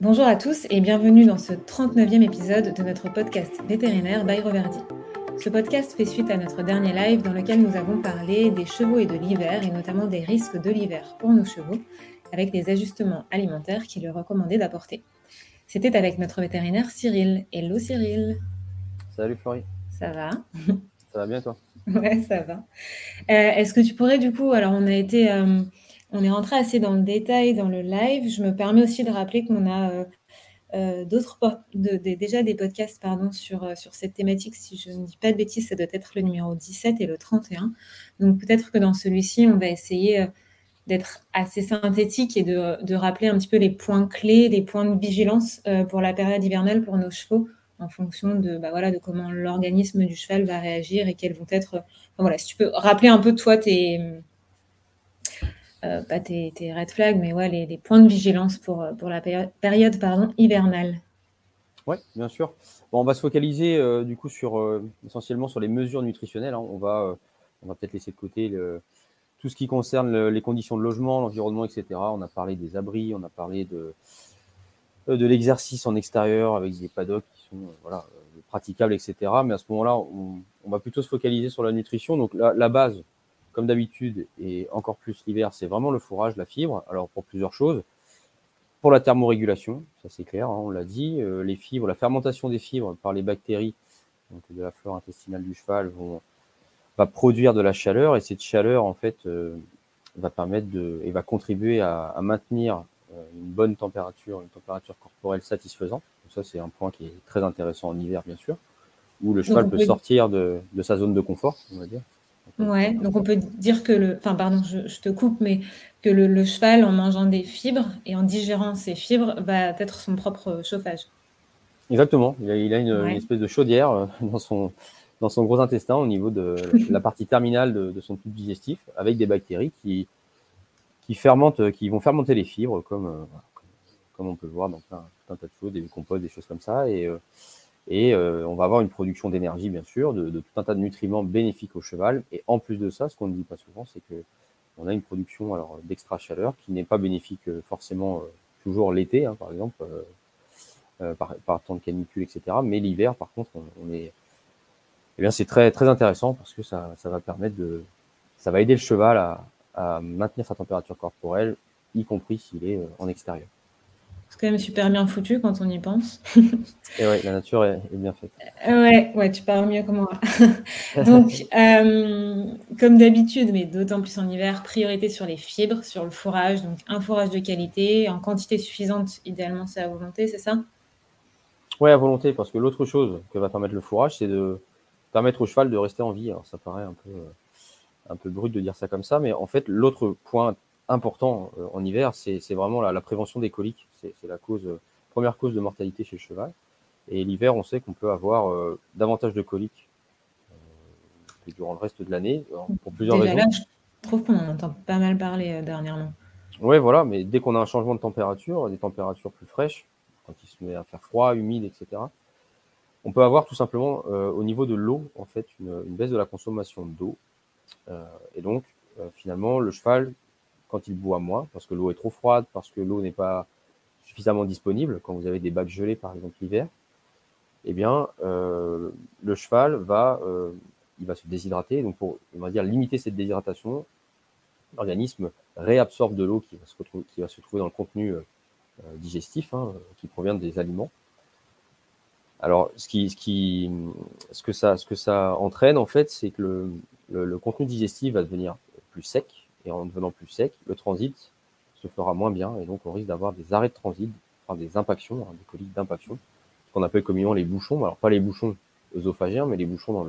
Bonjour à tous et bienvenue dans ce 39e épisode de notre podcast vétérinaire by Roverdi. Ce podcast fait suite à notre dernier live dans lequel nous avons parlé des chevaux et de l'hiver et notamment des risques de l'hiver pour nos chevaux avec les ajustements alimentaires qu'il est recommandé d'apporter. C'était avec notre vétérinaire Cyril. Hello Cyril. Salut Florie. Ça va? Ça va bien toi? Ouais, ça va. Euh, est-ce que tu pourrais du coup, alors on a été, euh, on est rentré assez dans le détail dans le live. Je me permets aussi de rappeler qu'on a euh, d'autres, déjà des podcasts pardon sur sur cette thématique. Si je ne dis pas de bêtises, ça doit être le numéro 17 et le 31. Donc peut-être que dans celui-ci, on va essayer d'être assez synthétique et de, de, rappeler un petit peu les points clés, les points de vigilance pour la période hivernale pour nos chevaux en fonction de, bah de comment l'organisme du cheval va réagir et quels vont être. voilà, si tu peux rappeler un peu toi tes, euh, pas tes, red flags, mais ouais, les, points de vigilance pour, pour la période, pardon, hivernale. Oui, bien sûr. Bon, on va se focaliser euh, du coup sur euh, essentiellement sur les mesures nutritionnelles. Hein. On va, on va peut-être laisser de côté tout ce qui concerne les conditions de logement, l'environnement, etc. On a parlé des abris, on a parlé de, de l'exercice en extérieur avec des paddocks euh, voilà, euh, praticables, etc. Mais à ce moment-là, on, va plutôt se focaliser sur la nutrition. Donc la, base, comme d'habitude, et encore plus l'hiver, c'est vraiment le fourrage, la fibre. Alors pour plusieurs choses. Pour la thermorégulation, ça c'est clair, hein, on l'a dit, euh, les fibres, la fermentation des fibres par les bactéries donc de la flore intestinale du cheval vont, va produire de la chaleur et cette chaleur en fait va permettre de et va contribuer à, à maintenir une bonne température, une température corporelle satisfaisante ça, c'est un point qui est très intéressant en hiver, bien sûr, où le cheval peut, sortir de, sa zone de confort, on va dire. Ouais, donc on peut dire que le, enfin pardon, je, te coupe, mais que le, cheval en mangeant des fibres et en digérant ces fibres va être son propre chauffage. Exactement, il a, une, espèce de chaudière euh, dans son, dans son gros intestin au niveau de la partie terminale de, son tube digestif avec des bactéries qui, qui fermentent, qui vont fermenter les fibres comme, euh, comme on peut le voir dans plein, un tas de choses, des composts, des choses comme ça. Et, euh, et euh, on va avoir une production d'énergie, bien sûr, de, tout un tas de nutriments bénéfiques au cheval. Et en plus de ça, ce qu'on ne dit pas souvent, c'est que on a une production alors d'extra chaleur qui n'est pas bénéfique euh, forcément toujours l'été, hein, par exemple, par, par, temps de canicule, etc. Mais l'hiver, par contre, on, est, eh bien, c'est très très intéressant parce que ça, ça va permettre de, ça va aider le cheval à, à maintenir sa température corporelle, y compris s'il est en extérieur. C'est quand même super bien foutu quand on y pense. Et ouais, la nature est, bien faite. Euh, ouais, ouais, tu parles mieux que moi. Donc, euh, comme d'habitude, mais d'autant plus en hiver, priorité sur les fibres, sur le fourrage. Donc, un fourrage de qualité, en quantité suffisante, idéalement, c'est à volonté, c'est ça? Ouais, à volonté, parce que l'autre chose que va permettre le fourrage, c'est de permettre au cheval de rester en vie. Alors, ça paraît un peu, euh, un peu brut de dire ça comme ça, mais en fait, l'autre point important euh, en hiver, c'est vraiment la, prévention des coliques. C'est la cause, euh, première cause de mortalité chez le cheval. Et l'hiver, on sait qu'on peut avoir euh, davantage de coliques que durant le reste de l'année, pour plusieurs raisons. je trouve qu'on en entend pas mal parler dernièrement. Oui, voilà, mais dès qu'on a un changement de température, des températures plus fraîches, quand il se met à faire froid, humide, etc., on peut avoir tout simplement au niveau de l'eau, en fait, une, baisse de la consommation d'eau. et donc, finalement, le cheval quand il boit moins, parce que l'eau est trop froide, parce que l'eau n'est pas suffisamment disponible, quand vous avez des bacs gelés par exemple l'hiver, eh bien, euh, le cheval va, euh, il va se déshydrater. Donc, pour limiter cette déshydratation, l'organisme réabsorbe de l'eau qui, va se trouver dans le contenu euh, digestif, hein, qui provient des aliments. Alors, ce, que ça, entraîne, en fait, c'est que le contenu digestif va devenir plus sec, et en devenant plus sec, le transit se fera moins bien et donc on risque d'avoir des arrêts de transit, enfin des impactions, hein, des coliques d'impaction, qu'on appelle communément les bouchons. Alors pas les bouchons œsophagiens, mais les bouchons dans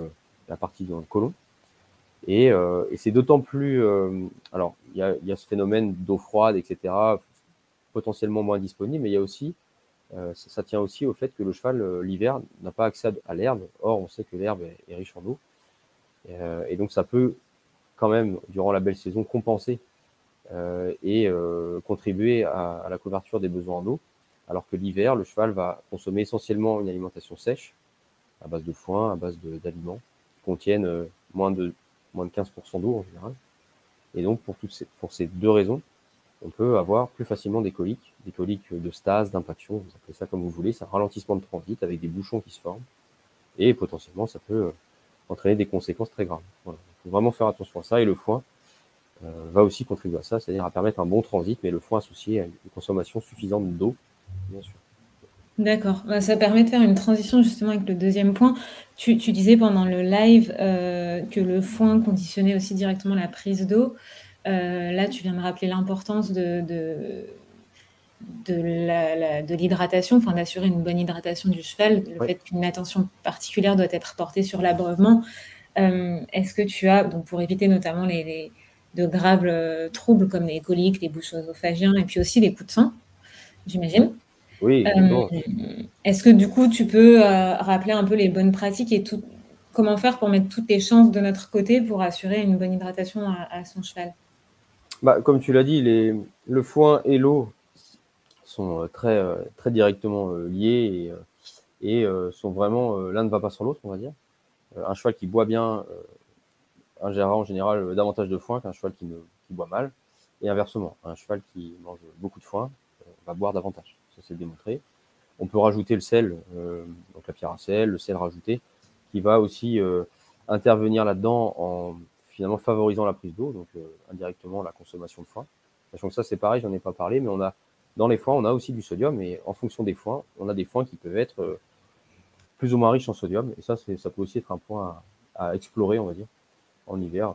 la partie dans le côlon. Et, euh, c'est d'autant plus, euh, alors il y a, ce phénomène d'eau froide, etc., potentiellement moins disponible, mais il y a aussi, euh, ça, tient aussi au fait que le cheval l'hiver n'a pas accès à l'herbe. Or, on sait que l'herbe est, riche en eau, et donc ça peut quand même, durant la belle saison, compenser euh, et euh, contribuer à, la couverture des besoins en eau, alors que l'hiver, le cheval va consommer essentiellement une alimentation sèche, à base de foin, à base d'aliments, qui contiennent euh, moins, de, moins de 15% d'eau en général. Et donc, pour, toutes ces, pour ces deux raisons, on peut avoir plus facilement des coliques, des coliques de stase, d'impaction, vous appelez ça comme vous voulez, c'est un ralentissement de transit avec des bouchons qui se forment, et potentiellement ça peut entraîner des conséquences très graves. Il faut vraiment faire attention à ça, et le foin va aussi contribuer à ça, c'est-à-dire à permettre un bon transit, mais le foin associé à une consommation suffisante d'eau, bien sûr. D'accord. Bah, ça permet de faire une transition justement avec le deuxième point. Tu, disais pendant le live euh, que le foin conditionnait aussi directement la prise d'eau. Euh, là, tu viens de rappeler l'importance de, de, de l'hydratation, enfin d'assurer une bonne hydratation du cheval, le fait qu'une attention particulière doit être portée sur l'abreuvement. Euh, est-ce que tu as, donc pour éviter notamment les, de graves troubles comme les coliques, les bouches œsophagiens et puis aussi les coups de sang, j'imagine oui. Euh, est-ce que du coup, tu peux euh, rappeler un peu les bonnes pratiques et tout, comment faire pour mettre toutes les chances de notre côté pour assurer une bonne hydratation à, son cheval? Bah, Comme tu l'as dit, les, le foin et l'eau sont euh, très, très directement liés et, et sont vraiment, l'un ne va pas sans l'autre, on va dire. Un cheval qui boit bien ingérera en général davantage de foin qu'un cheval qui, boit mal. Et inversement, un cheval qui mange beaucoup de foin va boire davantage ça c'est démontré. On peut rajouter le sel, euh, donc la pierre à sel, le sel rajouté, qui va aussi euh, intervenir là-dedans en finalement favorisant la prise d'eau, donc euh, indirectement la consommation de foin. Sachant que ça c'est pareil, j'en ai pas parlé, mais on a dans les foins, on a aussi du sodium, et en fonction des foins, on a des foins qui peuvent être plus ou moins riches en sodium, et ça, ça peut aussi être un point à, explorer, on va dire, en hiver,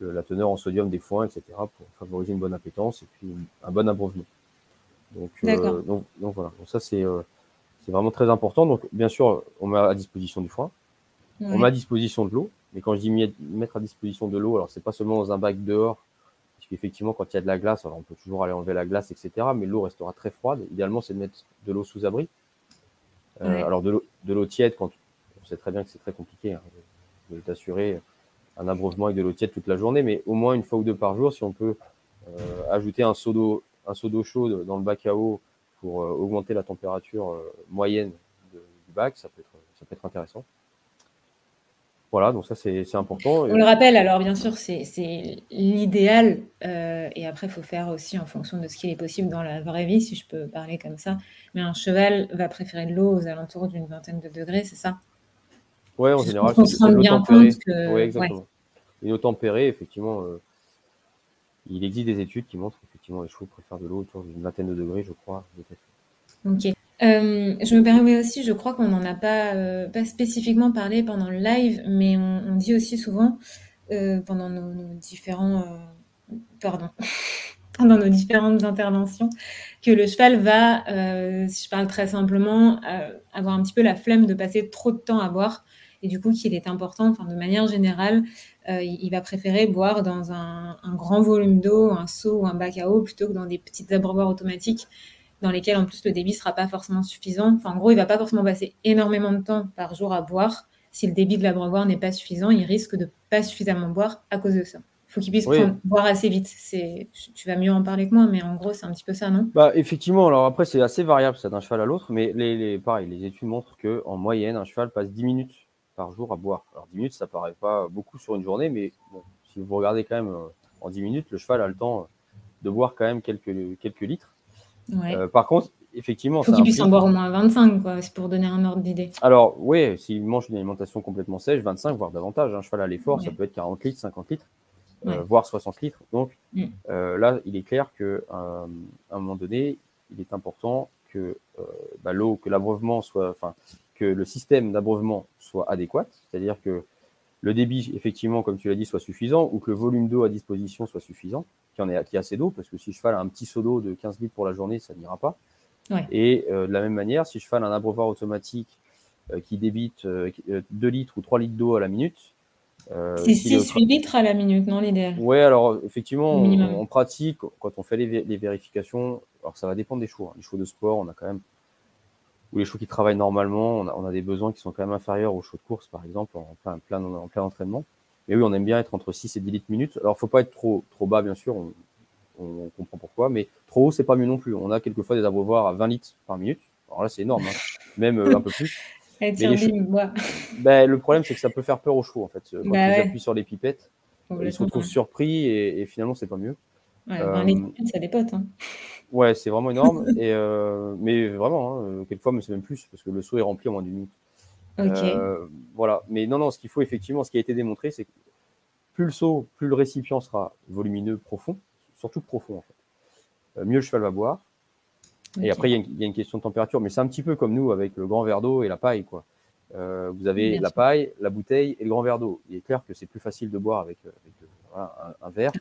la teneur en sodium des foins, etc., pour favoriser une bonne appétence et puis un bon abreuvement. Euh, donc, donc, voilà, donc ça euh, c'est vraiment très important. Donc bien sûr, on met à disposition du foin, on met à disposition de l'eau. Mais quand je dis mettre à disposition de l'eau, alors c'est pas seulement dans un bac dehors, parce qu'effectivement quand il y a de la glace, alors on peut toujours aller enlever la glace, etc. Mais l'eau restera très froide. Idéalement, c'est de mettre de l'eau sous abri. Euh, alors de l'eau tiède, quand on sait très bien que c'est très compliqué hein, de t'assurer un abreuvement avec de l'eau tiède toute la journée, mais au moins une fois ou deux par jour, si on peut ajouter un seau d'eau un seau d'eau chaude dans le bac à eau pour euh, augmenter la température euh, moyenne du bac, ça peut, être, ça peut être intéressant. Voilà, donc ça c'est important. On le rappelle, alors bien sûr, c'est l'idéal, euh, et après il faut faire aussi en fonction de ce qui est possible dans la vraie vie, si je peux parler comme ça. Mais un cheval va préférer de l'eau aux alentours d'une vingtaine de degrés, c'est ça? Oui, en général, c'est bien compte que... Oui, exactement. Une eau tempérée, effectivement, il existe des études qui montrent effectivement les chevaux préfèrent de l'eau autour d'une vingtaine de degrés, je crois. Ok. Euh, je me permets aussi, je crois qu'on n'en a pas, euh, pas spécifiquement parlé pendant le live, mais on, dit aussi souvent euh, pendant nos, différents, pardon, pendant nos différentes interventions, que le cheval va, si je parle très simplement, avoir un petit peu la flemme de passer trop de temps à boire, et du coup qu'il est important, enfin de manière générale, il va préférer boire dans un, grand volume d'eau, un seau ou un bac à eau, plutôt que dans des petites abreuvoirs automatiques dans lesquels en plus le débit sera pas forcément suffisant. Enfin, en gros, il va pas forcément passer énormément de temps par jour à boire. Si le débit de l'abreuvoir n'est pas suffisant, il risque de pas suffisamment boire à cause de ça. Il faut qu'il puisse boire assez vite. C'est, tu vas mieux en parler que moi, mais en gros, c'est un petit peu ça, non? Bah effectivement. Alors après, c'est assez variable ça d'un cheval à l'autre, mais les, les, pareil, les études montrent que en moyenne, un cheval passe 10 minutes par jour à boire. Alors 10 minutes, ça paraît pas beaucoup sur une journée, mais si vous regardez quand même euh, en 10 minutes, le cheval a le temps de boire quand même quelques, quelques litres. Euh, par contre, effectivement. Il faut qu'il puisse en boire au moins 25, quoi, c'est pour donner un ordre d'idée. Alors, oui, s'il mange une alimentation complètement sèche, 25, voire davantage. Un cheval à l'effort, ça peut être 40 litres, 50 litres, euh, voire 60 litres. Donc, mm. là, il est clair qu'à un moment donné, il est important que bah, l'eau, que l'abreuvement soit, enfin, que le système d'abreuvement soit adéquat, c'est-à-dire que le débit, effectivement, comme tu l'as dit, soit suffisant, ou que le volume d'eau à disposition soit suffisant, qu'il y qu'il y ait assez d'eau, parce que si je fais un petit seau d'eau de 15 litres pour la journée, ça n'ira pas. Et euh, de la même manière, si je fais un abreuvoir automatique euh, qui débite 2 euh, litres ou 3 litres d'eau à la minute, c'est 6-8 litres à la minute, non l'idéal Oui, alors effectivement, en pratique, quand on fait les, vérifications, alors ça va dépendre des chevaux. Hein. Les chevaux de sport, on a quand même ou les chevaux qui travaillent normalement, on a, des besoins qui sont quand même inférieurs aux chevaux de course, par exemple, en plein, plein, en plein entraînement. Mais oui, on aime bien être entre 6 et 10 litres minutes. Alors, faut pas être trop, trop bas, bien sûr, on, comprend pourquoi, mais trop haut, c'est pas mieux non plus. On a quelquefois des abreuvoirs à 20 litres par minute. Alors là, c'est énorme, hein. même euh, un peu plus. mais ben, le problème, c'est que ça peut faire peur aux chevaux, en fait. Quand bah ils appuient sur les pipettes, ils se retrouvent surpris et, et finalement, c'est pas mieux. Ouais, 20 litres, c'est des potes. Hein. Ouais, c'est vraiment énorme. et, mais vraiment, hein, quelquefois, mais c'est même plus, parce que le seau est rempli en moins d'une minute. Ok. voilà. Mais non, non, ce qu'il faut effectivement, ce qui a été démontré, c'est que plus le seau, plus le récipient sera volumineux, profond, surtout profond en fait, mieux le cheval va boire. Et après, il y, a une question de température, mais c'est un petit peu comme nous avec le grand verre d'eau et la paille. Quoi. Euh, vous avez la paille, la bouteille et le grand verre d'eau. Il est clair que c'est plus facile de boire avec, euh, euh, un, verre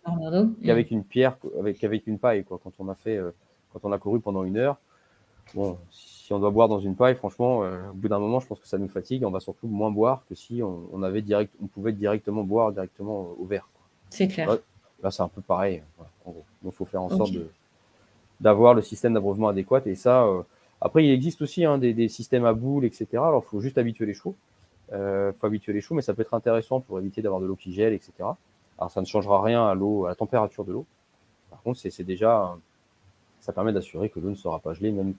qu'avec une pierre, avec, avec une paille. Quoi. Quand on a fait, quand on a couru pendant une heure, bon, si on doit boire dans une paille, franchement, au bout d'un moment, je pense que ça nous fatigue. On va surtout moins boire que si on, avait direct, on pouvait directement boire directement au verre. C'est clair. Là, c'est un peu pareil. Donc, il faut faire en sorte de d'avoir le système d'abreuvement adéquat. Et ça, euh, après, il existe aussi hein, des, des, systèmes à boules, etc. Alors, il faut juste habituer les chevaux. Il euh, faut habituer les chevaux, mais ça peut être intéressant pour éviter d'avoir de l'eau qui gèle, etc. Alors, ça ne changera rien à l'eau, à la température de l'eau. Par contre, c'est déjà, ça permet d'assurer que l'eau ne sera pas gelée, même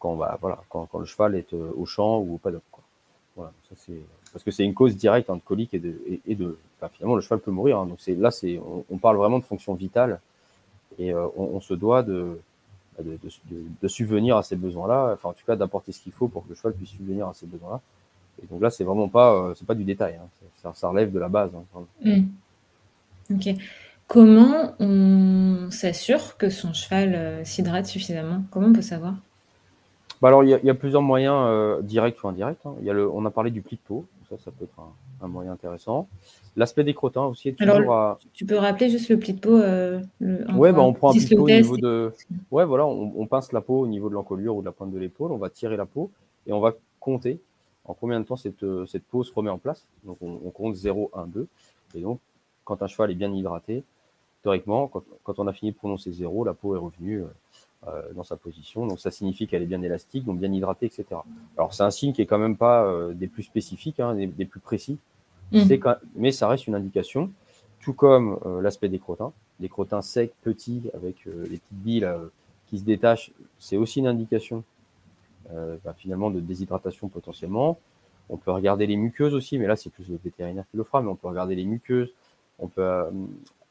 quand, bah, voilà, quand, le cheval est euh, au champ ou au paddock. Voilà, ça c'est parce que c'est une cause directe hein, de colique et de, et, de finalement le cheval peut mourir. Hein, donc c'est là, c'est on, parle vraiment de fonction vitale et euh, on, se doit de, de, subvenir à ces besoins-là, enfin en tout cas d'apporter ce qu'il faut pour que le cheval puisse subvenir à ces besoins-là. Et donc là, c'est vraiment pas, euh, c'est pas du détail, hein. ça, relève de la base. Ok. Comment on s'assure que son cheval euh, s'hydrate suffisamment? Comment on peut savoir? Bah alors, il y, a plusieurs moyens directs ou indirects. Hein. Il y a le, on a parlé du pli de peau, ça, ça peut être un moyen intéressant. L'aspect des crottins aussi est toujours à... Tu peux rappeler juste le pli de peau euh, Ouais, bah on prend un pli de peau au niveau de... Ouais, voilà, on, pince la peau au niveau de l'encolure ou de la pointe de l'épaule, on va tirer la peau et on va compter en combien de temps cette, euh, cette peau se remet en place. Donc on, compte 0, 1, 2. Et donc, quand un cheval est bien hydraté, théoriquement, quand, quand on a fini de prononcer 0, la peau est revenue euh, dans sa position. Donc ça signifie qu'elle est bien élastique, donc bien hydratée, etc. Alors c'est un signe qui est quand même pas euh, des plus spécifiques, hein, des, des plus précis. Mm. mais ça reste une indication, tout comme euh, l'aspect des crottins. Les crottins secs, petits, avec euh, les petites billes euh, qui se détachent, c'est aussi une indication bah, finalement de déshydratation potentiellement. On peut regarder les muqueuses aussi, mais là c'est plus le vétérinaire qui le fera, mais on peut regarder les muqueuses, on peut,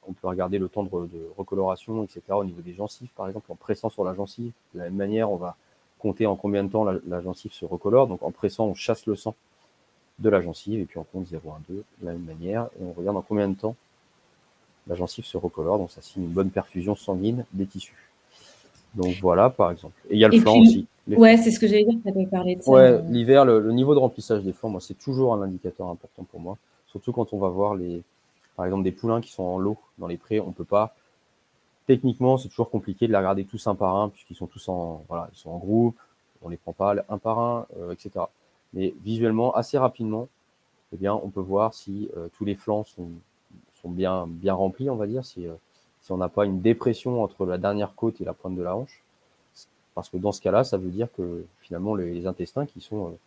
on peut regarder le temps de, recoloration, etc. au niveau des gencives, par exemple, en pressant sur la gencive. De la même manière, on va compter en combien de temps la, la gencive se recolore. Donc en pressant, on chasse le sang de la gencive, et puis on compte 0, 1, 2 de la même manière, et on regarde en combien de temps la gencive se recolore, donc ça signe une bonne perfusion sanguine des tissus. Donc voilà, par exemple. Et il y a le flanc aussi. Ouais, c'est ce que j'allais dire, tu avais parlé de ça. Ouais, l'hiver, le, niveau de remplissage des flancs, moi, c'est toujours un indicateur important pour moi. Surtout quand on va voir les, par exemple, des poulains qui sont en lot dans les prés, on peut pas. Techniquement, c'est toujours compliqué de les regarder tous un par un, puisqu'ils sont tous en, voilà, ils sont en groupe, on les prend pas un par un, euh, etc. Mais visuellement, assez rapidement, eh bien, on peut voir si euh, tous les flancs sont, sont bien, bien remplis, on va dire, si, euh, si on n'a pas une dépression entre la dernière côte et la pointe de la hanche. Parce que dans ce cas-là, ça veut dire que finalement, les, intestins qui sont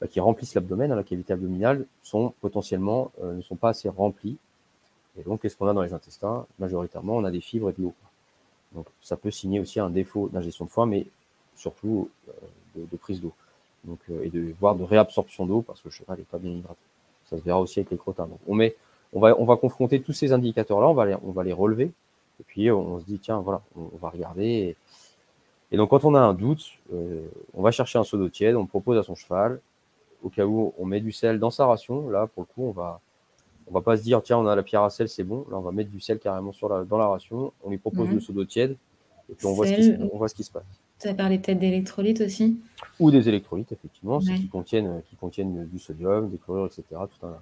bah, qui remplissent l'abdomen, hein, la cavité abdominale, sont potentiellement ne sont pas assez remplis. Et donc, qu'est-ce qu'on a dans les intestins? Majoritairement, on a des fibres et de l'eau. Donc, ça peut signer aussi un défaut d'ingestion de foin, mais surtout de prise d'eau donc, euh, et de voir de réabsorption d'eau parce que le cheval n'est pas bien hydraté. Ça se verra aussi avec les crottins. Donc, on, met, on, va, on va confronter tous ces indicateurs-là, on, va les, on va les relever, et puis on, se dit, tiens, voilà, on, va regarder. Et, donc, quand on a un doute, euh, on va chercher un seau d'eau tiède, on propose à son cheval, au cas où on met du sel dans sa ration, là, pour le coup, on va, on va pas se dire, tiens, on a la pierre à sel, c'est bon. Là, on va mettre du sel carrément sur la, dans la ration, on lui propose mhm. le seau d'eau tiède, et puis on voit, ce qui, on voit ce qui se passe. Tu as parlé peut-être d'électrolytes aussi? Ou des électrolytes, effectivement, qui, contiennent, qui contiennent du sodium, des chlorures, etc. Tout un,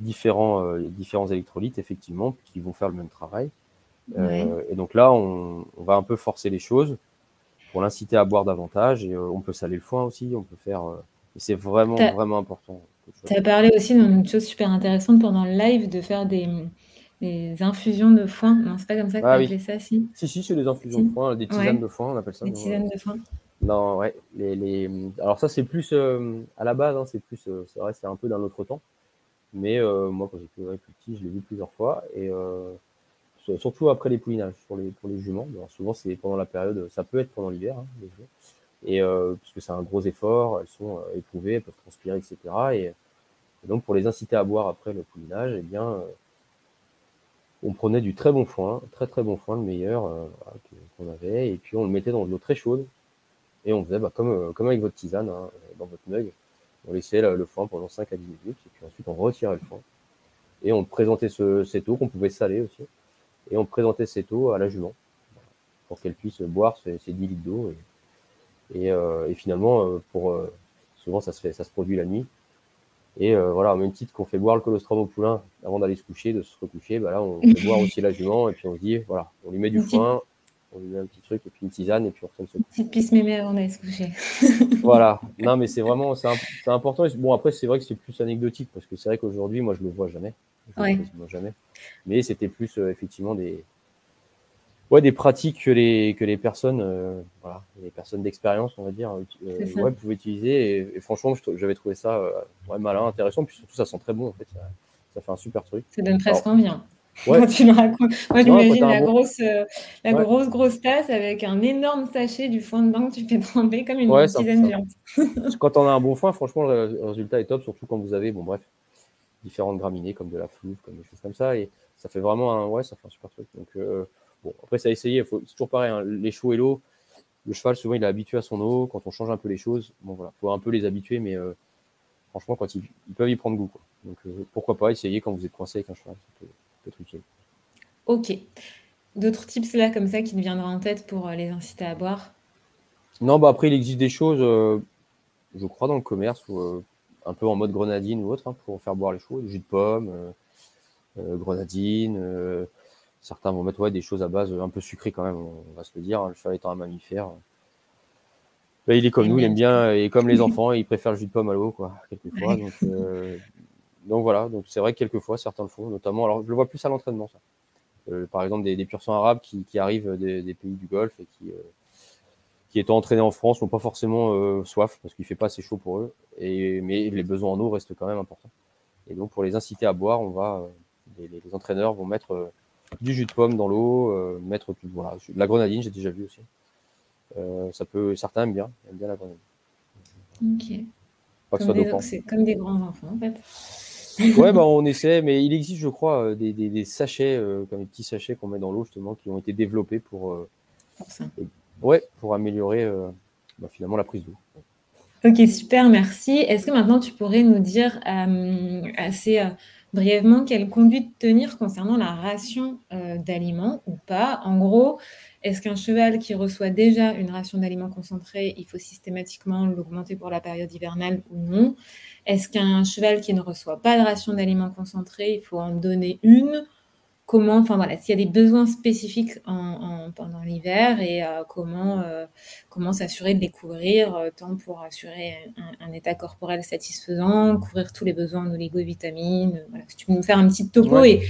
différents, euh, différents électrolytes, effectivement, qui vont faire le même travail. Euh, et donc là, on, va un peu forcer les choses pour l'inciter à boire davantage. Et euh, on peut saler le foin aussi, on peut faire. c'est vraiment, vraiment important. Tu as parlé aussi d'une chose super intéressante pendant le live de faire des, des infusions de foin. Non, c'est pas comme ça qu'on ah, appelle ça, si? Si, si, c'est des infusions de foin, des tisanes de foin, on appelle ça. Des tisanes de foin. Non, ouais. Les, les... Alors ça, c'est plus euh, à la base, hein, c'est plus, euh, c'est vrai, c'est un peu d'un autre temps. Mais euh, moi, quand j'étais plus petit, je l'ai vu plusieurs fois. Et surtout après les poulinages pour les, pour les juments. Alors, souvent, c'est pendant la période, ça peut être pendant l'hiver, hein, et puisque c'est un gros effort, elles sont éprouvées, elles peuvent transpirer, etc. Et, donc, pour les inciter à boire après le poulinage, eh bien, on prenait du très bon foin, très très bon foin, le meilleur qu'on avait, et puis on le mettait dans de l'eau très chaude, et on faisait bah, comme, avec votre tisane, hein, dans votre mug, on laissait le, foin pendant 5 à 10 minutes, et puis ensuite on retirait le foin. Et on présentait ce, cette eau qu'on pouvait saler aussi. Et on présentait cette eau à la jument pour qu'elle puisse boire ces, 10 litres d'eau. Euh, finalement, euh, pour, euh, souvent ça se, fait, ça se produit la nuit. Et voilà, au même titre qu'on fait boire le colostrum au poulain avant d'aller se coucher, de se recoucher, bah là on fait boire aussi la jument et puis on se dit, voilà, on lui met du foin, on lui met un petit truc et puis une tisane et puis on retourne se coucher. Petite pisse mémé avant d'aller se coucher. voilà, non mais c'est vraiment, c'est important. Bon après c'est vrai que c'est plus anecdotique parce que c'est vrai qu'aujourd'hui, moi je le vois jamais. Je le vois jamais. Mais c'était plus effectivement des, ouais, des pratiques que les, que les personnes, euh, voilà, les personnes d'expérience, on va dire, euh, ouais, pouvaient utiliser. Et, franchement, j'avais trouvé ça euh, ouais, malin, intéressant. Puis surtout, ça sent très bon, en fait. Ça, ça fait un super truc. Ça donne presque envie. Hein. Ouais. tu me racontes. Moi, j'imagine la, grosse, la grosse, grosse tasse avec un énorme sachet du foin de bain que tu fais tremper comme une ouais, tisane géante. quand on a un bon foin, franchement, le résultat est top, surtout quand vous avez, bon, bref, différentes graminées comme de la flouve, comme des choses comme ça. Et ça fait vraiment un, ouais, ça fait un super truc. Donc, Bon, après, ça a essayé. C'est toujours pareil. Hein, les chevaux et l'eau, le cheval, souvent, il est habitué à son eau. Quand on change un peu les choses, bon, voilà, faut un peu les habituer, mais euh, franchement, quand ils, peuvent y prendre goût. Donc, euh, pourquoi pas essayer quand vous êtes coincé avec un cheval. Ça peut, être utile. Ok. D'autres tips là, comme ça, qui te viendraient en tête pour euh, les inciter à boire? Non, bah après, il existe des choses, je crois, dans le commerce, un peu en mode grenadine ou autre, hein, pour faire boire les chevaux, du jus de pomme, grenadine Certains vont mettre ouais, des choses à base un peu sucrées quand même, on va se le dire. Hein, le cheval étant un mammifère. Bah, il est comme nous, il aime bien, et comme les enfants, il préfère le jus de pomme à l'eau, quoi, quelquefois. Donc, euh, donc voilà, donc c'est vrai que quelquefois, certains le font, notamment. Alors, je le vois plus à l'entraînement, ça. Euh, par exemple, des, des pur arabes qui, arrivent des, pays du Golfe et qui, euh, qui étant entraînés en France, n'ont pas forcément soif parce qu'il fait pas assez chaud pour eux. Et, mais les besoins en eau restent quand même importants. Et donc, pour les inciter à boire, on va, les, les entraîneurs vont mettre du jus de pomme dans l'eau, euh, mettre tout, voilà, de la grenadine, j'ai déjà vu aussi. Euh, ça peut, certains aiment bien, aiment bien la grenadine. Ok. c'est comme des grands enfants en fait. ouais, bah, on essaie, mais il existe, je crois, euh, des, des, sachets, comme des petits sachets qu'on met dans l'eau, justement, qui ont été développés pour, pour ça. ouais, pour améliorer bah, finalement la prise d'eau. Ok, super, merci. Est-ce que maintenant tu pourrais nous dire assez brièvement quelle conduite tenir concernant la ration euh, d'aliments ou pas? En gros, est-ce qu'un cheval qui reçoit déjà une ration d'aliments concentrés, il faut systématiquement l'augmenter pour la période hivernale ou non? Est-ce qu'un cheval qui ne reçoit pas de ration d'aliments concentrés, il faut en donner une comment, enfin voilà, s'il y a des besoins spécifiques pendant l'hiver et euh, comment, euh, comment s'assurer de les couvrir, euh, tant pour assurer un, état corporel satisfaisant, couvrir tous les besoins en oligo-vitamines. Voilà. Si tu peux nous faire un petit topo et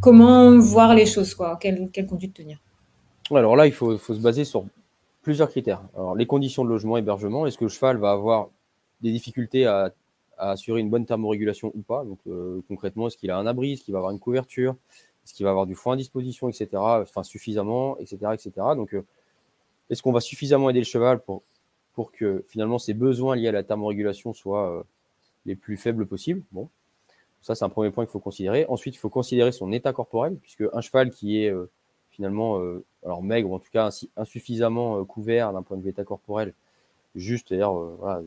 comment voir les choses, quoi, quelle, quelle conduite tenir. Alors là, il faut, faut, se baser sur plusieurs critères. Alors, les conditions de logement, hébergement, est-ce que le cheval va avoir des difficultés à, assurer une bonne thermorégulation ou pas? Donc concrètement, est-ce qu'il a un abri, est-ce qu'il va avoir une couverture? Est-ce qu'il va avoir du foin à disposition, etc. Enfin, suffisamment, etc. etc. Donc, euh, est-ce qu'on va suffisamment aider le cheval pour, pour que finalement ses besoins liés à la thermorégulation soient euh, les plus faibles possibles? Bon, ça, c'est un premier point qu'il faut considérer. Ensuite, il faut considérer son état corporel, puisque un cheval qui est euh, finalement alors maigre ou en tout cas insuffisamment couvert d'un point de vue état corporel, juste, c'est-à-dire voilà,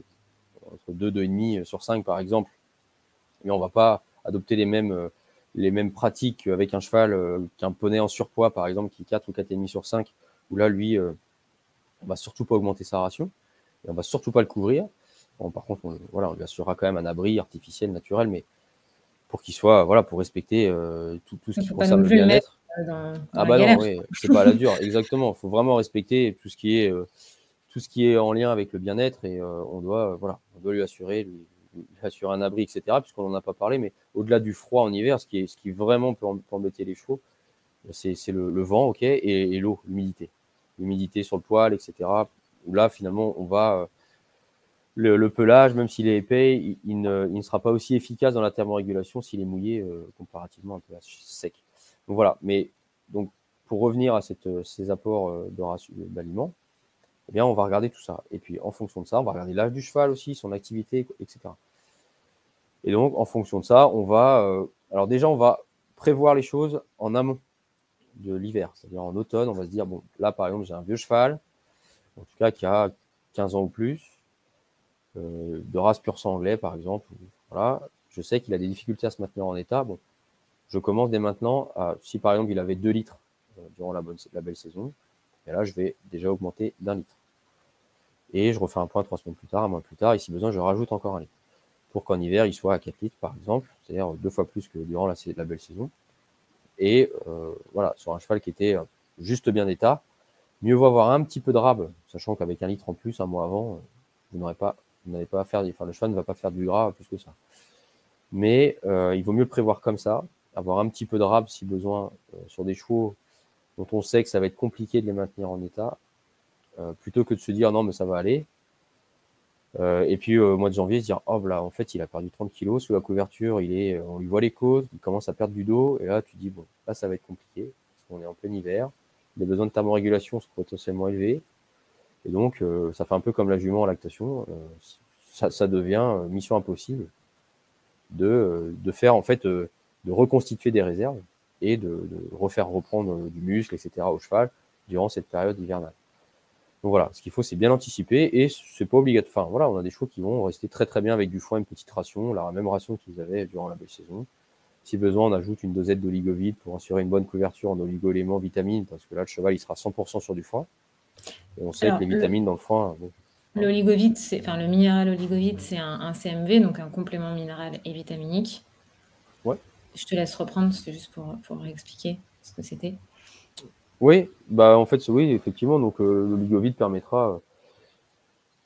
entre 2, 2,5 sur 5 par exemple, mais on ne va pas adopter les mêmes les mêmes pratiques avec un cheval euh, qu'un poney en surpoids, par exemple, qui est 4 ou 4,5 sur 5, où là, lui, euh, on va surtout pas augmenter sa ration et on va surtout pas le couvrir. Bon, par contre, on, voilà, on lui assurera quand même un abri artificiel, naturel, mais pour qu'il soit, voilà, pour respecter euh, tout, tout, ce qui concerne le bien-être. ah bah non, oui, c'est pas à la dure, exactement. Il faut vraiment respecter tout ce qui est, tout ce qui est en lien avec le bien-être et on doit, voilà, on doit lui assurer, lui, sur un abri, etc., puisqu'on n'en a pas parlé, mais au-delà du froid en hiver, ce qui, est, ce qui vraiment peut, embêter les chevaux, c'est le, vent, ok, et, l'eau, l'humidité. L'humidité sur le poil, etc., où là, finalement, on va. Euh, le, pelage, même s'il est épais, il, ne, sera pas aussi efficace dans la thermorégulation s'il est mouillé euh, comparativement à un pelage sec. Donc voilà, mais donc pour revenir à ces apports euh, d'aliments, eh bien, on va regarder tout ça. Et puis, en fonction de ça, on va regarder l'âge du cheval aussi, son activité, etc. Et donc, en fonction de ça, on va. Euh, alors, déjà, on va prévoir les choses en amont de l'hiver. C'est-à-dire en automne, on va se dire, bon, là par exemple, j'ai un vieux cheval, en tout cas qui a 15 ans ou plus, euh, de race pur sang par exemple. Voilà, je sais qu'il a des difficultés à se maintenir en état. Bon, je commence dès maintenant à, si par exemple il avait 2 litres euh, durant la belle saison, et là je vais déjà augmenter d'un litre. Et je refais un point trois semaines plus tard, un mois plus tard, et si besoin, je rajoute encore un litre. Pour qu'en hiver, il soit à 4 litres, par exemple, c'est-à-dire deux fois plus que durant la, belle saison. Et euh, voilà, sur un cheval qui était juste bien d'état, mieux vaut avoir un petit peu de rab, sachant qu'avec un litre en plus, un mois avant, vous n'aurez pas, vous pas à faire, enfin, le cheval ne va pas faire du gras plus que ça. Mais euh, il vaut mieux le prévoir comme ça, avoir un petit peu de rab si besoin euh, sur des chevaux dont on sait que ça va être compliqué de les maintenir en état, euh, plutôt que de se dire non mais ça va aller. Euh, et puis au mois de janvier, se dire oh là en fait il a perdu 30 kilos sous la couverture, il est, on lui voit les côtes, il commence à perdre du dos, et là tu dis bon là ça va être compliqué parce qu'on est en plein hiver, les besoins de thermorégulation sont potentiellement élevés, et donc ça fait un peu comme la jument en lactation, ça, ça, devient mission impossible de, de faire en fait de reconstituer des réserves et de, de refaire reprendre du muscle, etc. au cheval durant cette période hivernale. Donc voilà, ce qu'il faut, c'est bien anticiper et c'est pas obligatoire. Enfin voilà, on a des chevaux qui vont rester très très bien avec du foin, une petite ration, la même ration qu'ils avaient durant la belle saison. Si besoin, on ajoute une dosette d'oligovide pour assurer une bonne couverture en oligo-éléments, vitamines, parce que là, le cheval, il sera 100% sur du foin. Et on sait que les vitamines dans le foin. Bon, L'oligovide, c'est, enfin le minéral oligovide, c'est un, un, CMV, donc un complément minéral et vitaminique. Ouais. Je te laisse reprendre, c'était juste pour, expliquer ce que c'était. Oui, bah en fait, oui, effectivement. Donc, euh, le ligovide permettra, euh,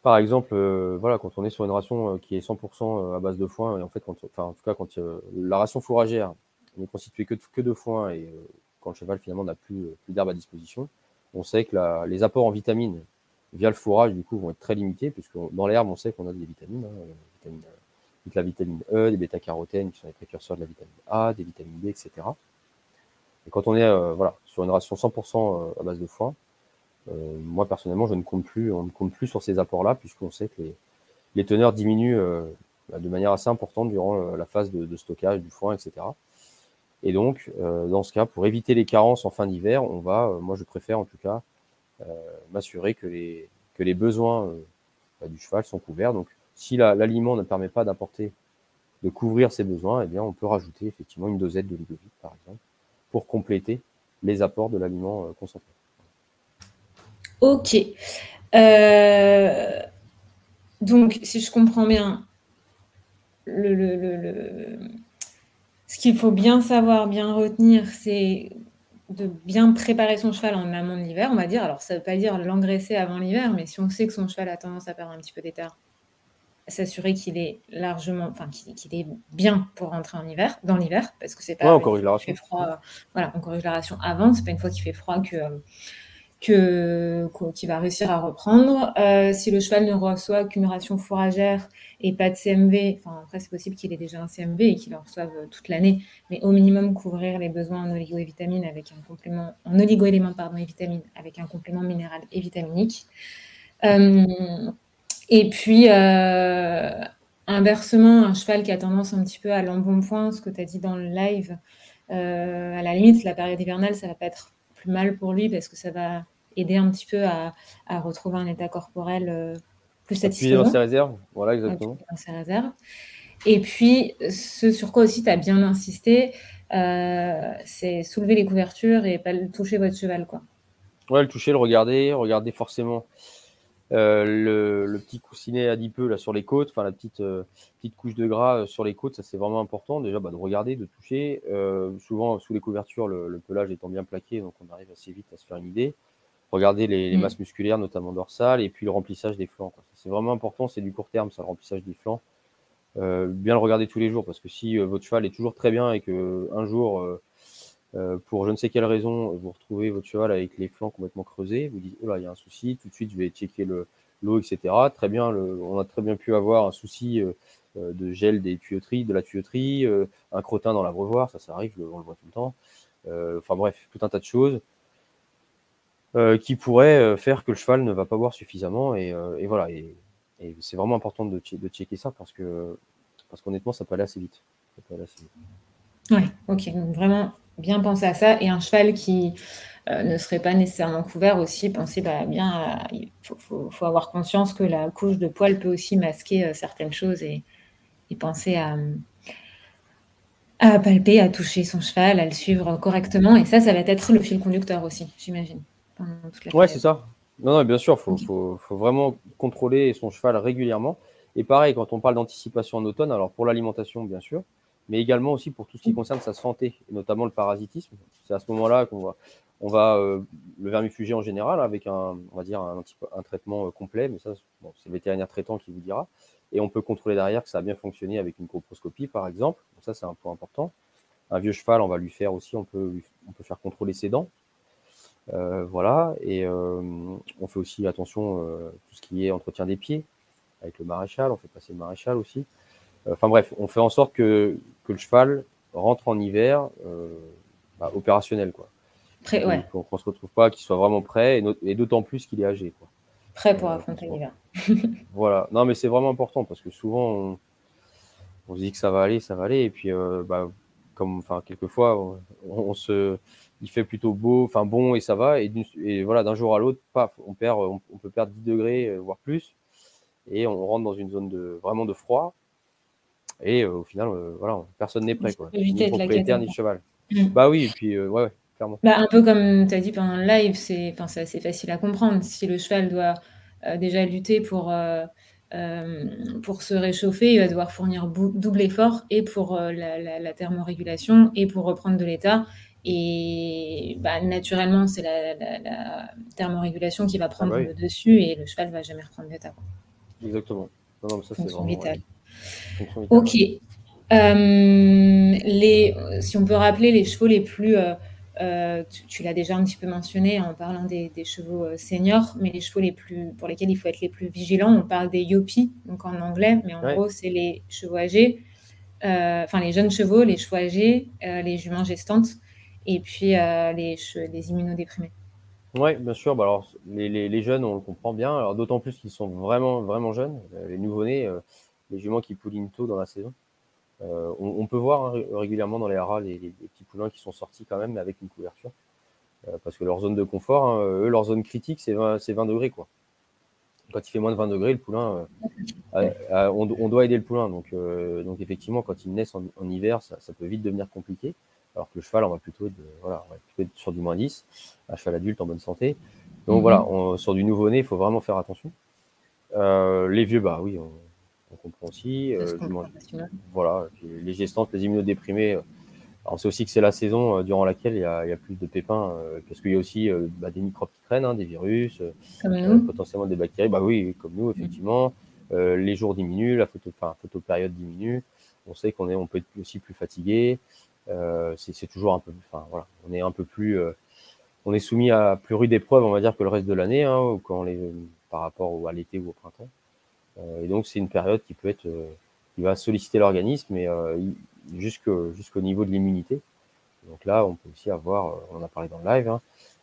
par exemple, euh, voilà, quand on est sur une ration qui est 100% à base de foin, et en fait, tout cas, quand la ration fourragère n'est constituée que de, que foin et quand le cheval finalement n'a plus, plus d'herbe à disposition, on sait que les apports en vitamines via le fourrage, du coup, vont être très limités, puisque dans l'herbe, on sait qu'on a des vitamines, hein, vitamines la vitamine E, des bêta-carotènes qui sont les précurseurs de la vitamine A, des vitamines D, etc. Et quand on est euh, voilà, sur une ration 100% euh, à base de foin, euh, moi personnellement, je ne compte plus, on ne compte plus sur ces apports-là, puisqu'on sait que les, teneurs diminuent bah, de manière assez importante durant la phase de, de, stockage du foin, etc. Et donc, dans ce cas, pour éviter les carences en fin d'hiver, on va, moi je préfère en tout cas, m'assurer que les, que les besoins bah, du cheval sont couverts. Donc, si l'aliment la, ne permet pas d'apporter, de couvrir ses besoins, eh bien, on peut rajouter effectivement une dosette de ligovide, par exemple, pour compléter les apports de l'aliment euh, concentré. Ok. Euh, donc, si je comprends bien, ce qu'il faut bien savoir, bien retenir, c'est de bien préparer son cheval en amont de l'hiver, on va dire. Alors, ça ne veut pas dire l'engraisser avant l'hiver, mais si on sait que son cheval a tendance à perdre un petit peu d'état, s'assurer qu'il est largement, enfin qu'il est bien pour rentrer en hiver, dans l'hiver, parce que c'est pas ouais, corrige la ration. froid. Voilà, on corrige la ration avant. C'est pas une fois qu'il fait froid que que qu'il va réussir à reprendre. Euh, si le cheval ne reçoit qu'une ration fourragère et pas de CMV, enfin après c'est possible qu'il ait déjà un CMV et qu'il en reçoive toute l'année, mais au minimum couvrir les besoins en oligo et vitamines avec un complément, en oligo-éléments pardon et vitamines avec un complément minéral et vitaminique. Euh, et puis, euh, inversement, un cheval qui a tendance un petit peu à l'embonpoint, ce que tu as dit dans le live, euh, à la limite, la période hivernale, ça va pas être plus mal pour lui parce que ça va aider un petit peu à, à retrouver un état corporel euh, plus satisfaisant. dans ses réserves, voilà, exactement. Dans ses réserves. Et puis, ce sur quoi aussi tu as bien insisté, euh, c'est soulever les couvertures et pas toucher votre cheval. Quoi. Ouais, le toucher, le regarder, regarder forcément euh, le, le, petit coussinet adipeux là sur les côtes, enfin la petite euh, petite couche de gras euh, sur les côtes, ça c'est vraiment important déjà bah, de regarder, de toucher. Euh, souvent sous les couvertures, le, le, pelage étant bien plaqué, donc on arrive assez vite à se faire une idée. Regarder les, les mm. masses musculaires, notamment dorsales, et puis le remplissage des flancs. C'est vraiment important, c'est du court terme, ça le remplissage des flancs. bien le regarder tous les jours, parce que si votre cheval est toujours très bien et que un jour euh, pour je ne sais quelle raison, vous retrouvez votre cheval avec les flancs complètement creusés, vous dites, oh là, il y a un souci, tout de suite, je vais checker le, l'eau, etc. Très bien, on a très bien pu avoir un souci euh, euh de gel des tuyauteries, de la tuyauterie, un crottin dans l'abreuvoir, ça, ça arrive, on le voit tout le temps. Enfin bref, tout un tas de choses qui pourraient faire que le cheval ne va pas boire suffisamment. Et, voilà, et, c'est vraiment important de, checker ça parce que, parce qu'honnêtement, ça peut aller assez vite. Ça. Ouais, OK, donc vraiment bien penser à ça et un cheval qui, heu, ne serait pas nécessairement couvert aussi, penser, bah, bien à il faut faut faut avoir conscience que la couche de poil peut aussi masquer, heu, certaines choses et et penser à, à palper, à toucher son cheval, à le suivre correctement et ça, ça va être le fil conducteur aussi, j'imagine, Ouais, c'est ça. Non, non, bien sûr, faut OK. faut faut vraiment contrôler son cheval régulièrement et pareil, quand on parle d'anticipation en automne, alors pour l'alimentation, bien sûr, mais également aussi pour tout ce qui Mmh. concerne sa santé, et notamment le parasitisme. C'est à ce moment-là qu'on va on va, heu, le vermifuger en général avec un on va dire un traitement, heu, complet, mais ça, bon, c'est le vétérinaire traitant qui vous dira et on peut contrôler derrière que ça a bien fonctionné avec une colposcopie, par exemple. Donc ça, c'est un point important. Un vieux cheval, on va lui faire aussi on peut on peut faire contrôler ses dents. Heu, voilà et on fait aussi attention, heu, tout ce qui est entretien des pieds avec le maréchal, on fait passer le maréchal aussi. Heu, enfin bref, on fait en sorte que que le cheval rentre en hiver, heu, bah, opérationnel, quoi. Prêt, ouais. qu'on qu'on se retrouve pas qu'il soit vraiment prêt et d'aut et d'autant plus qu'il est âgé, quoi. Prêt pour Heu, affronter l'hiver. voilà. Non, mais c'est vraiment important parce que souvent on on se dit que ça va aller, ça va aller et puis, bah, comme enfin, quelquefois, on on se il fait plutôt beau, enfin bon et ça va et voilà, d'un jour à l'autre, paf, on perd, heu, on on peut perdre 10°, heu, voire plus et on rentre dans une zone de vraiment de froid et heu, au final, heu, voilà, personne n'est prêt, quoi. Ni propriétaire, ni cheval. Mmh. Bah oui et puis, heu, ouais, ouais, clairement. Bah, un peu comme tu as dit pendant le live, c'est assez facile à comprendre. Si le cheval doit, déjà lutter pour, pour se réchauffer, il va devoir fournir double effort et pour, la la la thermorégulation et pour reprendre de l'état et bah, naturellement, c'est la la la thermorégulation qui va Ah bah prendre oui. le dessus et le cheval va jamais reprendre l'état, quoi. Exactement. Non, non, mais ça, c'est vraiment, ouais, vitale, OK. Hem, les si on peut rappeler les chevaux les plus, heu heu, tu tu l'as déjà un petit peu mentionné en parlant des des chevaux, seniors, mais les chevaux les plus pour lesquels il faut être les plus vigilants, on parle des yuppies, donc en anglais, mais en Ouais. gros, c'est les chevaux âgés, enfin les jeunes chevaux, les chevaux âgés, les juments gestantes et puis, les che les immunodéprimés. Ouais, bien sûr, bah, alors les les les jeunes, on le comprend bien, d'autant plus qu'ils sont vraiment, vraiment jeunes, les nouveau-nés, les juments qui poulinent tôt dans la saison. Heu, on on peut voir, hein, ré régulièrement dans les haras les les les petits poulains qui sont sortis quand même avec une couverture, heu, parce que leur zone de confort, hein, eux, leur zone critique, c'est 20 c'est 20°, quoi. Quand il fait moins de 20°, le poulain, heu, a a on on doit aider le poulain donc effectivement, quand ils naissent en en hiver, ça ça peut vite devenir compliqué, alors que le cheval, on va plutôt être de voilà, on va plutôt être sur du -10, un cheval adulte en bonne santé. Donc Mmh voilà, on sur du nouveau-né, il faut vraiment faire attention. Les vieux, bah oui, on on comprend aussi, comprend facilement. voilà, les gestantes, les immunodéprimés, heu, alors on sait aussi que c'est la saison, heu, durant laquelle il y a il y a plus de pépins, parce qu'il y a aussi, bah, des microbes qui traînent, hein, des virus, potentiellement des bactéries. Bah oui, comme nous, Mmh. effectivement. Les jours diminuent, la photo enfin, photopériode diminue. On sait qu'on est on peut être aussi plus fatigué. C'est c'est toujours un peu enfin voilà, on est un peu plus, on est soumis à plus rude épreuve, on va dire, que le reste de l'année, hein, quand les par rapport au à l'été ou au printemps. Heu, et donc c'est une période qui peut être, heu, qui va solliciter l'organisme jusque jusqu'au niveau de l'immunité. Donc là, on peut aussi avoir, on en a parlé dans le live, hein,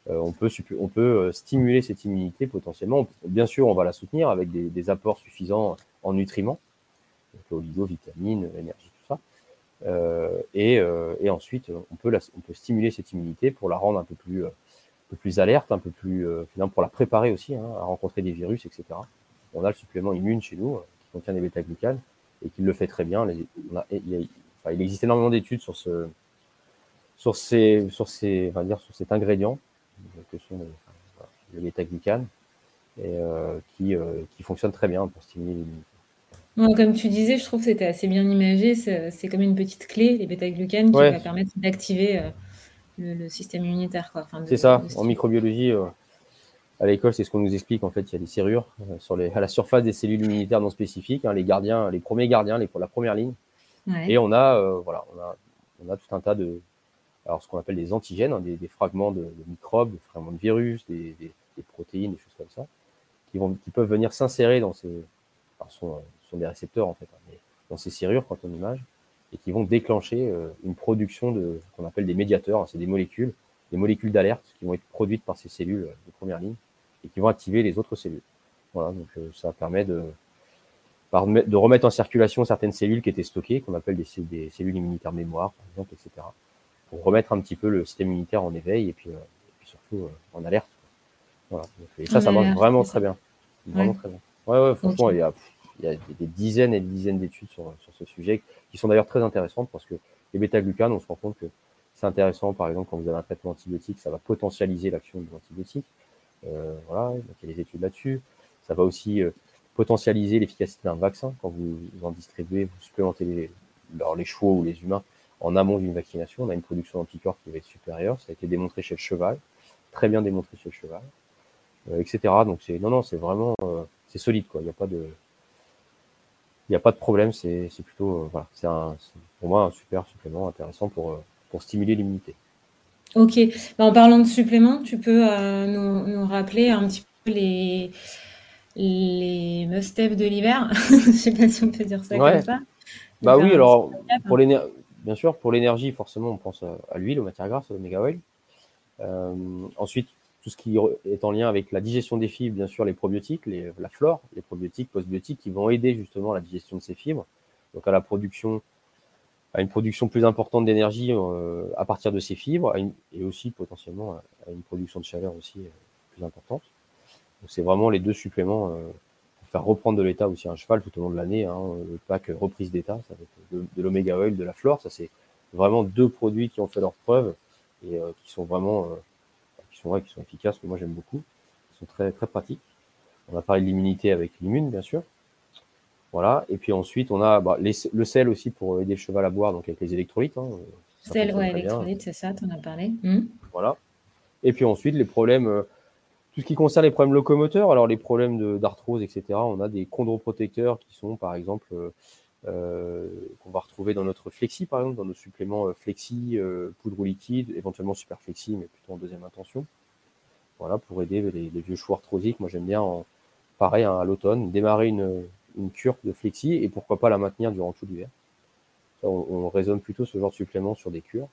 on peut on peut, stimuler cette immunité potentiellement. Bien sûr, on va la soutenir avec des apports suffisants en nutriments, donc oligo, vitamines, énergie, tout ça. Et ensuite, on peut on peut stimuler cette immunité pour la rendre un peu plus, un peu plus alerte, un peu plus, pour la préparer aussi, hein, à rencontrer des virus et cetera. On a le supplément immune chez nous, heu, qui contient des bêta-glucanes et qui le fait très bien. Les on a et il y a enfin, il existe énormément d'études sur ce sur ces sur ces va dire, sur cet ingrédient, que sont les enfin, voilà, le bêta-glucane et heu, qui, heu, qui fonctionne très bien pour stimuler l'immunité. Ouais, comme tu disais, je trouve que c'était assez bien imagé, c'est comme une petite clé, les bêta-glucanes, qui Ouais. va permettre d'activer, heu, le le système immunitaire, enfin C'est ça, de en microbiologie, à l'école, c'est ce qu'on nous explique, en fait, il y a des serrures, heu, sur les à la surface des cellules immunitaires non spécifiques, hein, les gardiens, les 1ers gardiens, les la 1re ligne. Et on a, heu, voilà, on a on a tout un tas de alors ce qu'on appelle des antigènes, hein, des des fragments de de microbes, des fragments de virus, des des des protéines, des choses comme ça, qui vont qui peuvent venir s'insérer dans ces alors ce sont, des récepteurs, en fait, hein, mais dans ces serrures quand on image et qui vont déclencher, heu, une production de ce qu'on appelle des médiateurs, hein, c'est des molécules, des molécules d'alerte qui vont être produites par ces cellules, de 1re ligne et qui vont activer les autres cellules. Voilà, donc heu, ça permet de de remettre en circulation certaines cellules qui étaient stockées, qu'on appelle des, des, cellules immunitaires mémoire, par exemple, etc. Pour remettre un petit peu le système immunitaire en éveil et puis, surtout en alerte. Voilà. Et ça, ça marche vraiment très bien. Vraiment très bien. Ouais, ouais, franchement, il y a, il y a des, dizaines et des dizaines d'études sur, sur ce sujet qui sont d'ailleurs très intéressantes parce que les bêta-glucanes, on se rend compte que c'est intéressant, par exemple, quand vous avez un traitement antibiotique, ça va potentialiser l'action de l'antibiotique. Euh, voilà, il y a des études là-dessus. Ça va aussi euh, potentialiser l'efficacité d'un vaccin quand vous, en distribuez, vous supplémentez les, les chevaux ou les humains en amont d'une vaccination. On a une production d'anticorps qui va être supérieure. Ça a été démontré chez le cheval, très bien démontré chez le cheval, euh, etc. Donc c'est non, non, c'est vraiment c'est solide quoi. Il n'y a pas de il n'y a pas de problème. C'est plutôt voilà, c'est pour moi un super supplément intéressant pour pour stimuler l'immunité. Ok. Bah, en parlant de suppléments, tu peux euh, nous, rappeler un petit peu les, les must-have de l'hiver? Je ne sais pas si on peut dire ça comme ça. Bah oui, alors, pour bien sûr, pour l'énergie, forcément, on pense à, l'huile, aux matières grasses, au méga oil. Euh, ensuite, tout ce qui est en lien avec la digestion des fibres, bien sûr, les probiotiques, les, la flore, les probiotiques, postbiotiques, qui vont aider justement à la digestion de ces fibres, donc à la production à une production plus importante d'énergie euh, à partir de ces fibres et aussi potentiellement à, une production de chaleur aussi euh, plus importante. Donc c'est vraiment les deux suppléments euh, pour faire reprendre de l'état aussi un cheval tout au long de l'année. Hein, le pack reprise d'état, ça va être de, l'oméga oil, de la flore, ça c'est vraiment deux produits qui ont fait leur preuve et qui sont vraiment qui sont qui sont efficaces que moi j'aime beaucoup, qui sont très très pratiques. On a parlé de l'immunité avec l'immune bien sûr. Voilà. Et puis ensuite, on a bah, le sel aussi pour aider le cheval à boire, donc avec les électrolytes. Hein, sel, ouais, électrolytes, c'est ça, tu en as parlé. Hmm. Voilà. Et puis ensuite, les problèmes, euh, tout ce qui concerne les problèmes locomoteurs, alors les problèmes d'arthrose, etc., on a des chondroprotecteurs qui sont, par exemple, euh, euh, qu'on va retrouver dans notre flexi, par exemple, dans nos suppléments flexi, poudre ou liquide, éventuellement super flexi, mais plutôt en deuxième intention. Voilà, pour aider les, vieux chevaux arthrosiques. Moi, j'aime bien, pareil, hein, à l'automne, démarrer une une cure de flexi et pourquoi pas la maintenir durant tout l'hiver. On, on, raisonne plutôt ce genre de supplément sur des cures,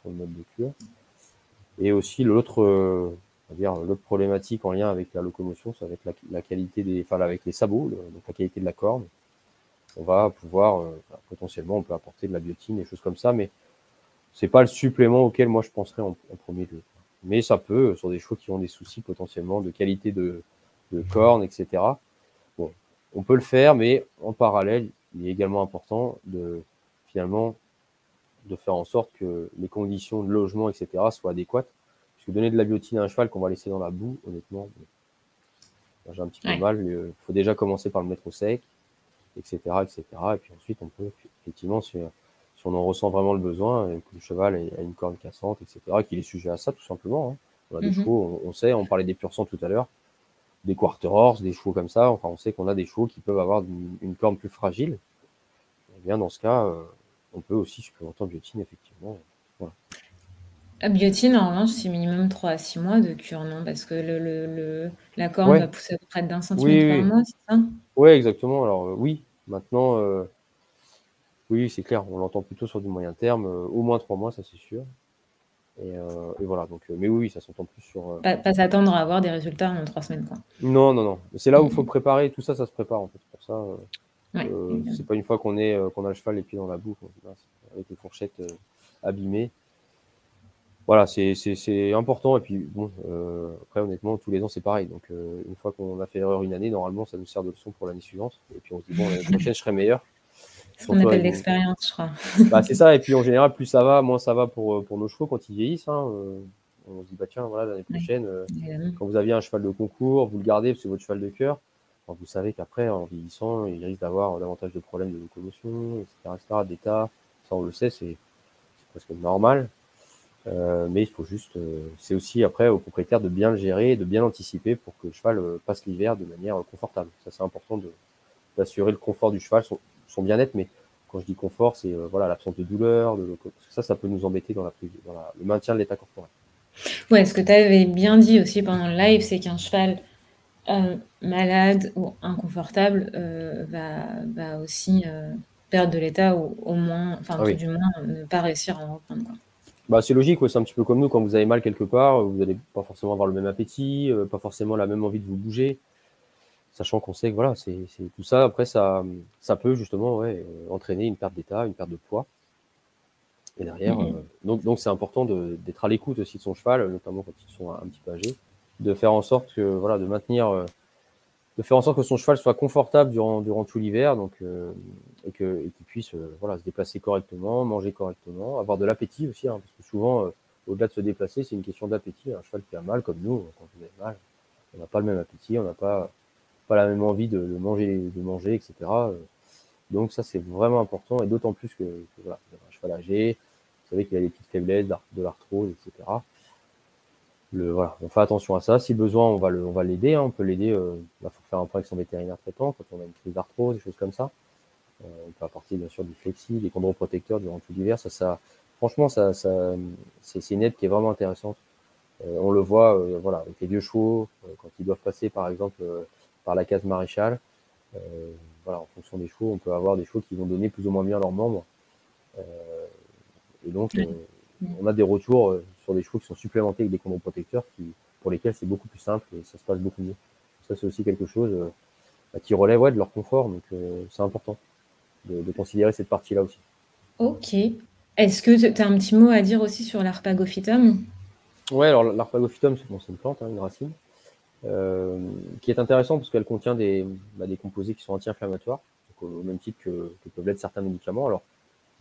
sur le mode de cure. Et aussi l'autre, euh, dire l'autre problématique en lien avec la locomotion, ça va être la, qualité des, avec les sabots, donc la qualité de la corne. On va pouvoir euh, potentiellement, on peut apporter de la biotine, des choses comme ça, mais c'est pas le supplément auquel moi je penserais en, premier lieu. Mais ça peut, sur des chevaux qui ont des soucis potentiellement de qualité de corne, etc on peut le faire, mais en parallèle, il est également important de finalement de faire en sorte que les conditions de logement, etc., soient adéquates. Parce que donner de la biotine à un cheval qu'on va laisser dans la boue, honnêtement, j'ai un petit peu mal. Il faut déjà commencer par le mettre au sec, etc., etc. Et puis ensuite, on peut effectivement, si, on en ressent vraiment le besoin, que le cheval a une corne cassante, etc., qu'il est sujet à ça, tout simplement. Hein. On a des mhm. chevaux, on, sait, on parlait des pur tout à l'heure des quarter horse, des chevaux comme ça. Enfin, on sait qu'on a des chevaux qui peuvent avoir une, corne plus fragile. Et eh bien, dans ce cas, euh, on peut aussi supplémenter en biotine, effectivement. Voilà. La biotine, en revanche, c'est minimum 3 à 6 mois de cure, non? Parce que le, le, la corne va pousser à peu près d'un centimètre par mois, c'est ça? Oui, exactement. Alors, euh, oui, maintenant, euh, oui, c'est clair, on l'entend plutôt sur du moyen terme, au moins 3 mois, ça c'est sûr. Euh, et, voilà, donc, euh, mais oui, ça s'entend plus sur. Euh, pas, s'attendre à avoir des résultats en trois semaines, quoi. Non, non, non. C'est là où il faut préparer, tout ça, ça se prépare en fait. Pour ça, c'est pas une fois qu'on est, qu'on a le cheval les pieds dans la boue, avec les fourchettes abîmées. Voilà, c'est important. Et puis, bon, après, honnêtement, tous les ans, c'est pareil. Donc, une fois qu'on a fait erreur une année, normalement, ça nous sert de leçon pour l'année suivante. Et puis, on se dit, bon, l'année prochaine, je serai meilleur. Ce qu'on appelle l'expérience, je crois. Bah, c'est ça, et puis en général, plus ça va, moins ça va pour, euh, pour nos chevaux quand ils vieillissent. Hein. Euh, on se dit, bah tiens, voilà, l'année prochaine, euh, quand vous aviez un cheval de concours, vous le gardez, c'est votre cheval de cœur. vous savez qu'après, en vieillissant, il risque d'avoir davantage de problèmes de locomotion, etc., etc., d'état. Ça, on le sait, c'est presque normal. mais il faut juste, c'est aussi après au propriétaire de bien le gérer, de bien l'anticiper pour que le cheval passe l'hiver de manière confortable. Ça, c'est important d'assurer le confort du cheval, son bien-être, mais quand je dis confort, c'est euh, voilà l'absence de douleur, de, ça, ça peut nous embêter dans, la, le maintien de l'état corporel. Ouais, ce que tu avais bien dit aussi pendant le live, c'est qu'un cheval euh, malade ou inconfortable euh, va, aussi perdre de l'état ou au moins, enfin ah du moins ne pas réussir à en reprendre. Bah, c'est logique, c'est un petit peu comme nous, quand vous avez mal quelque part, vous n'allez pas forcément avoir le même appétit, pas forcément la même envie de vous bouger. Sachant qu'on sait que voilà, c'est tout ça. Après, ça, ça peut justement ouais, entraîner une perte d'état, une perte de poids. Et derrière, Mmh donc donc c'est important d'être à l'écoute aussi de son cheval, notamment quand ils sont un, petit peu âgés, de faire en sorte que voilà, de maintenir de faire en sorte que son cheval soit confortable durant, durant tout l'hiver, donc euh, et que et qu'il puisse euh, voilà se déplacer correctement, manger correctement, avoir de l'appétit aussi, hein, parce que souvent, euh, au-delà de se déplacer, c'est une question d'appétit. Un cheval qui a mal, comme nous, quand on a mal, on n'a pas le même appétit, on n'a pas la même envie de, manger, de manger, etc. Donc ça, c'est vraiment important, et d'autant plus que, que voilà, un cheval âgé, vous savez qu'il a des petites faiblesses, de l'arthrose, etc voilà, on fait attention à ça. Si besoin, on va le, l'aider. Hein. On peut l'aider. Euh, il faut faire un point avec son vétérinaire traitant quand on a une crise d'arthrose, des choses comme ça. Euh, on peut apporter bien sûr du flexi, des chondroprotecteurs durant tout l'hiver. Ça, ça, franchement, ça, c'est une aide qui est vraiment intéressante. Euh, on le voit, euh, voilà, avec les vieux chevaux euh, quand ils doivent passer, par exemple, par la case maréchale. voilà, en fonction des chevaux, on peut avoir des chevaux qui vont donner plus ou moins bien leurs membres. et donc, on a des retours sur des chevaux qui sont supplémentés avec des chondroprotecteurs qui, pour lesquels c'est beaucoup plus simple et ça se passe beaucoup mieux. Ça, c'est aussi quelque chose euh, bah, qui relève ouais, de leur confort, donc euh, c'est important de, de, considérer cette partie-là aussi. Ok. Est-ce que tu as un petit mot à dire aussi sur l'arpagophytum? Ouais, alors l'arpagophytum, c'est bon, une plante, hein, une racine, euh, qui est intéressante parce qu'elle contient des, bah, des composés qui sont anti-inflammatoires, au même titre que, que, peuvent l'être certains médicaments. Alors,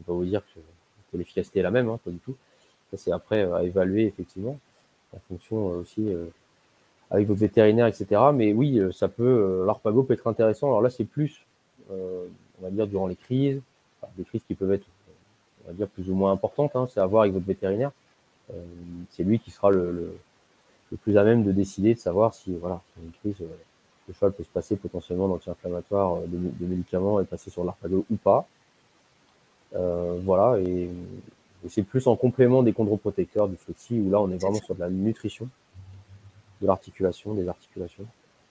vais pas vous dire que, l'efficacité est la même, hein, pas du tout. Ça, c'est après euh, à évaluer, effectivement, en fonction euh, aussi euh, avec votre vétérinaire, etc. Mais oui, ça peut, l'arpago peut être intéressant. Alors là, c'est plus, on va dire, durant les crises, des crises qui peuvent être, on va dire, plus ou moins importantes. Hein, c'est à voir avec votre vétérinaire. c'est lui qui sera le, le, le, plus à même de décider, de savoir si, voilà, une crise, le cheval peut se passer potentiellement d'anti-inflammatoire, de, de, médicaments et passer sur l'arpago ou pas. Euh, voilà, et et c'est plus en complément des chondroprotecteurs, du flexi, où là, on est vraiment sur de la nutrition, de l'articulation, des articulations.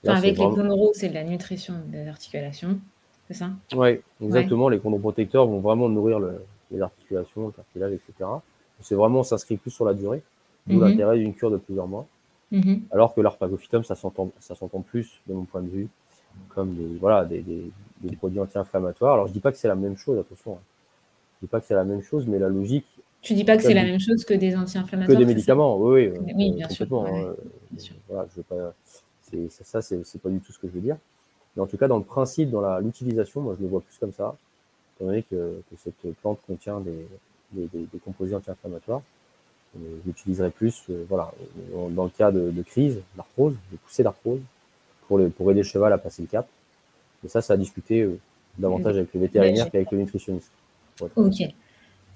Là, avec les chondros, c'est de la nutrition des articulations, c'est ça? Oui, exactement. Les chondroprotecteurs vont vraiment nourrir le, les articulations, le cartilage, etc. C'est vraiment, ça s'inscrit plus sur la durée, d'où mm -hmm. l'intérêt d'une cure de plusieurs mois. Mm -hmm. Alors que l'arpagophytum, ça s'entend plus, de mon point de vue, comme des, voilà, des, des, des produits anti-inflammatoires. Alors, je dis pas que c'est la même chose, attention. Hein. Je dis pas que c'est la même chose, mais la logique, tu dis pas que c'est la même chose que des anti-inflammatoires Que des médicaments, oui, oui, oui euh, bien complètement. Sûr, ouais, hein, bien sûr. Voilà, je veux pas, c'est, ça, c'est pas du tout ce que je veux dire. Mais en tout cas, dans le principe, dans l'utilisation, moi, je le vois plus comme ça, étant donné que, que cette plante contient des, des, des, des composés anti-inflammatoires. Euh, j'utiliserai plus, euh, voilà, dans le cas de, de crise, d'arthrose, de poussée d'arthrose, pour, le, pour aider le cheval à passer le cap. Et ça, ça a discuté euh, davantage avec le vétérinaire qu'avec le nutritionniste. Ok.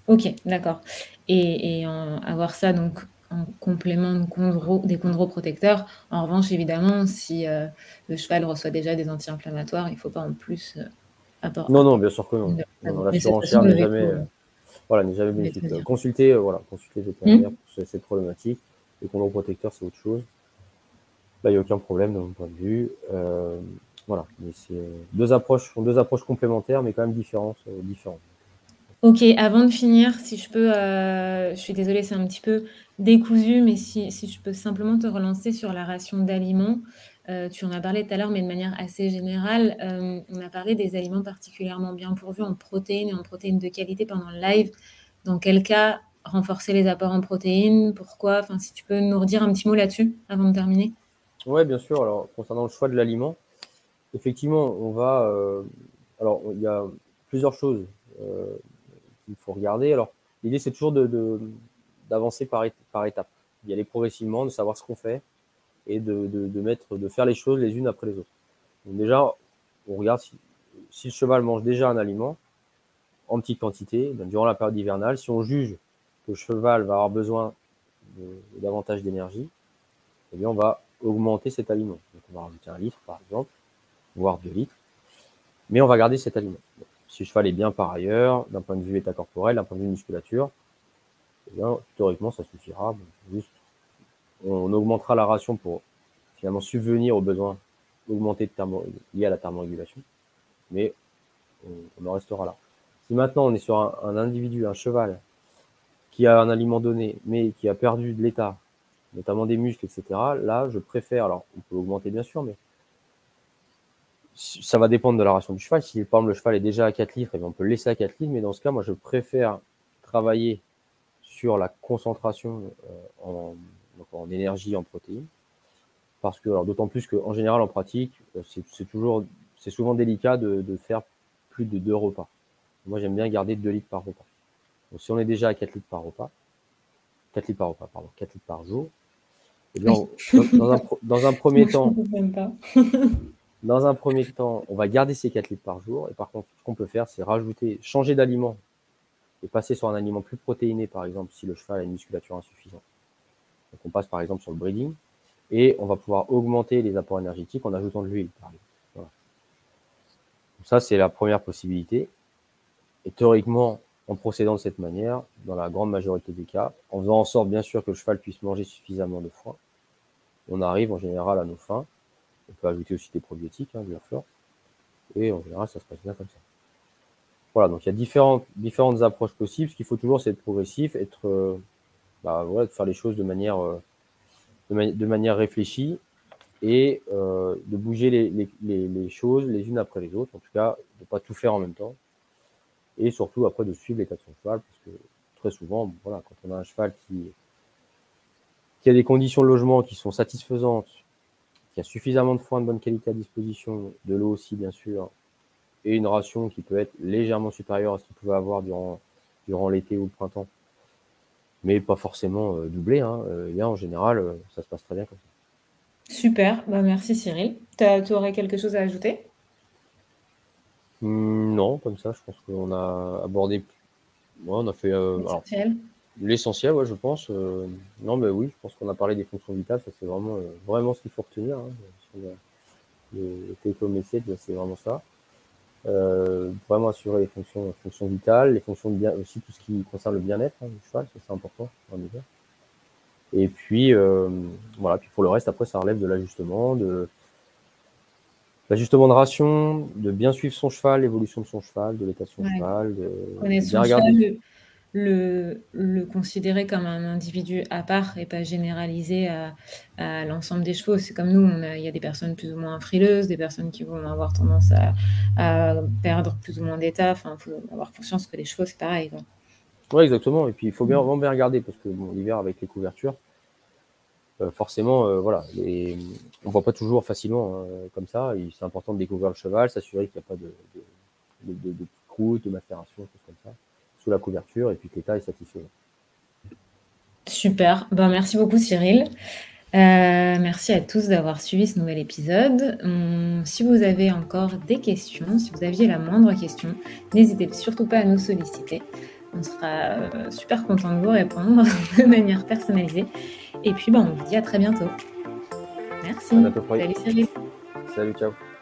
Ok, d'accord. Et, et en, avoir ça donc en complément de chondro, des chondroprotecteurs. En revanche, évidemment, si euh, le cheval reçoit déjà des anti-inflammatoires, il ne faut pas en plus euh, apporter. Non, non, bien sûr que non. non la surenchère n'est jamais, voilà, n'est jamais bénéfique. Consultez, euh, voilà, consultez le vétérinaire mmh. pour cette problématique. Les chondroprotecteurs, c'est autre chose. Là, il n'y a aucun problème de mon point de vue. Euh, voilà, mais c'est deux approches, deux approches complémentaires, mais quand même différentes. différentes. Ok, avant de finir, si je peux, euh, je suis désolée, c'est un petit peu décousu, mais si, si, je peux simplement te relancer sur la ration d'aliments. Euh, tu en as parlé tout à l'heure, mais de manière assez générale. Euh, on a parlé des aliments particulièrement bien pourvus en protéines et en protéines de qualité pendant le live. Dans quel cas renforcer les apports en protéines? Pourquoi? Enfin, si tu peux nous redire un petit mot là-dessus avant de terminer. Oui, bien sûr. Alors, concernant le choix de l'aliment, effectivement, on va. Euh, alors, il y a plusieurs choses. Euh, il faut regarder. Alors, l'idée, c'est toujours d'avancer par, par étapes, d'y aller progressivement, de savoir ce qu'on fait et de, de, mettre, de faire les choses les unes après les autres. Donc déjà, on regarde si, le cheval mange déjà un aliment en petite quantité ben, durant la période hivernale. Si on juge que le cheval va avoir besoin de, davantage d'énergie, eh bien, on va augmenter cet aliment. Donc, on va rajouter un litre, par exemple, voire deux litres, mais on va garder cet aliment si le cheval est bien par ailleurs, d'un point de vue état corporel, d'un point de vue musculature, eh bien, théoriquement, ça suffira. Juste, on, augmentera la ration pour finalement subvenir aux besoins augmentés de thermo, liés à la thermorégulation, mais on, en restera là. Si maintenant on est sur un, individu, un cheval, qui a un aliment donné, mais qui a perdu de l'état, notamment des muscles, etc., là, je préfère, alors on peut augmenter bien sûr, mais ça va dépendre de la ration du cheval. Si par exemple le cheval est déjà à 4 litres, eh on peut le laisser à 4 litres, mais dans ce cas, moi je préfère travailler sur la concentration en, en, énergie, en protéines. Parce que, alors d'autant plus qu'en général en pratique, c'est toujours, c'est souvent délicat de, de, faire plus de deux repas. Moi j'aime bien garder 2 litres par repas. Donc si on est déjà à 4 litres par repas, 4 litres par repas, pardon, 4 litres par jour, eh bien, dans, un, dans, un, premier temps, dans un premier temps, on va garder ces 4 litres par jour. Et par contre, ce qu'on peut faire, c'est rajouter, changer d'aliment et passer sur un aliment plus protéiné, par exemple, si le cheval a une musculature insuffisante. Donc, on passe par exemple sur le breeding et on va pouvoir augmenter les apports énergétiques en ajoutant de l'huile. Voilà. ça, c'est la première possibilité. Et théoriquement, en procédant de cette manière, dans la grande majorité des cas, en faisant en sorte, bien sûr, que le cheval puisse manger suffisamment de foin, on arrive en général à nos fins. On peut ajouter aussi des probiotiques, hein, bien sûr. Et en général, ça se passe bien comme ça. Voilà, donc il y a différentes, différentes approches possibles. Ce qu'il faut toujours, c'est être progressif, être, euh, bah, de faire les choses de manière, euh, de, manière réfléchie et euh, de bouger les, les, les, choses les unes après les autres. En tout cas, de ne pas tout faire en même temps et surtout après de suivre l'état de son cheval, parce que très souvent, voilà, quand on a un cheval qui, qui a des conditions de logement qui sont satisfaisantes, qui a suffisamment de foin de bonne qualité à disposition, de l'eau aussi bien sûr, et une ration qui peut être légèrement supérieure à ce qu'il pouvait avoir durant, durant l'été ou le printemps, mais pas forcément euh, doublé, hein, euh, en général, euh, ça se passe très bien comme ça. Super, bah, merci Cyril. Tu aurais quelque chose à ajouter Mmh, non, comme ça, je pense qu'on a abordé. on a fait euh, l'essentiel, ouais, je pense. Euh, non, mais oui, je pense qu'on a parlé des fonctions vitales. Ça, c'est vraiment, euh, vraiment ce qu'il faut retenir. Hein, le take c'est vraiment ça. Vraiment assurer les fonctions, fonctions vitales, les fonctions de bien, aussi tout ce qui concerne le bien-être hein, du cheval, c'est important. Et puis, voilà. Puis pour le reste, après, ça relève de l'ajustement, de L'ajustement de ration, de bien suivre son cheval, l'évolution de son cheval, de l'état de son cheval. De, Connaître son cheval, le, le, considérer comme un individu à part et pas généralisé à, l'ensemble des chevaux. C'est comme nous, il y a des personnes plus ou moins frileuses, des personnes qui vont avoir tendance à, perdre plus ou moins d'état. Enfin, il faut avoir conscience que les chevaux, c'est pareil. Oui, exactement. Et puis, il faut bien, mm. vraiment bien regarder parce que l'hiver, avec les couvertures, euh, forcément, euh, voilà, les, on voit pas toujours facilement hein, comme ça. C'est important de découvrir le cheval, s'assurer qu'il n'y a pas de, de, de, de, croûte, de macération, choses comme ça, sous la couverture, et puis que l'état est satisfait. Super, ben, merci beaucoup Cyril. Euh, merci à tous d'avoir suivi ce nouvel épisode. Hum, si vous avez encore des questions, si vous aviez la moindre question, n'hésitez surtout pas à nous solliciter. On sera super content de vous répondre de manière personnalisée. Et puis, ben, on vous dit à très bientôt. Merci. Salut Cyril. Salut, ciao.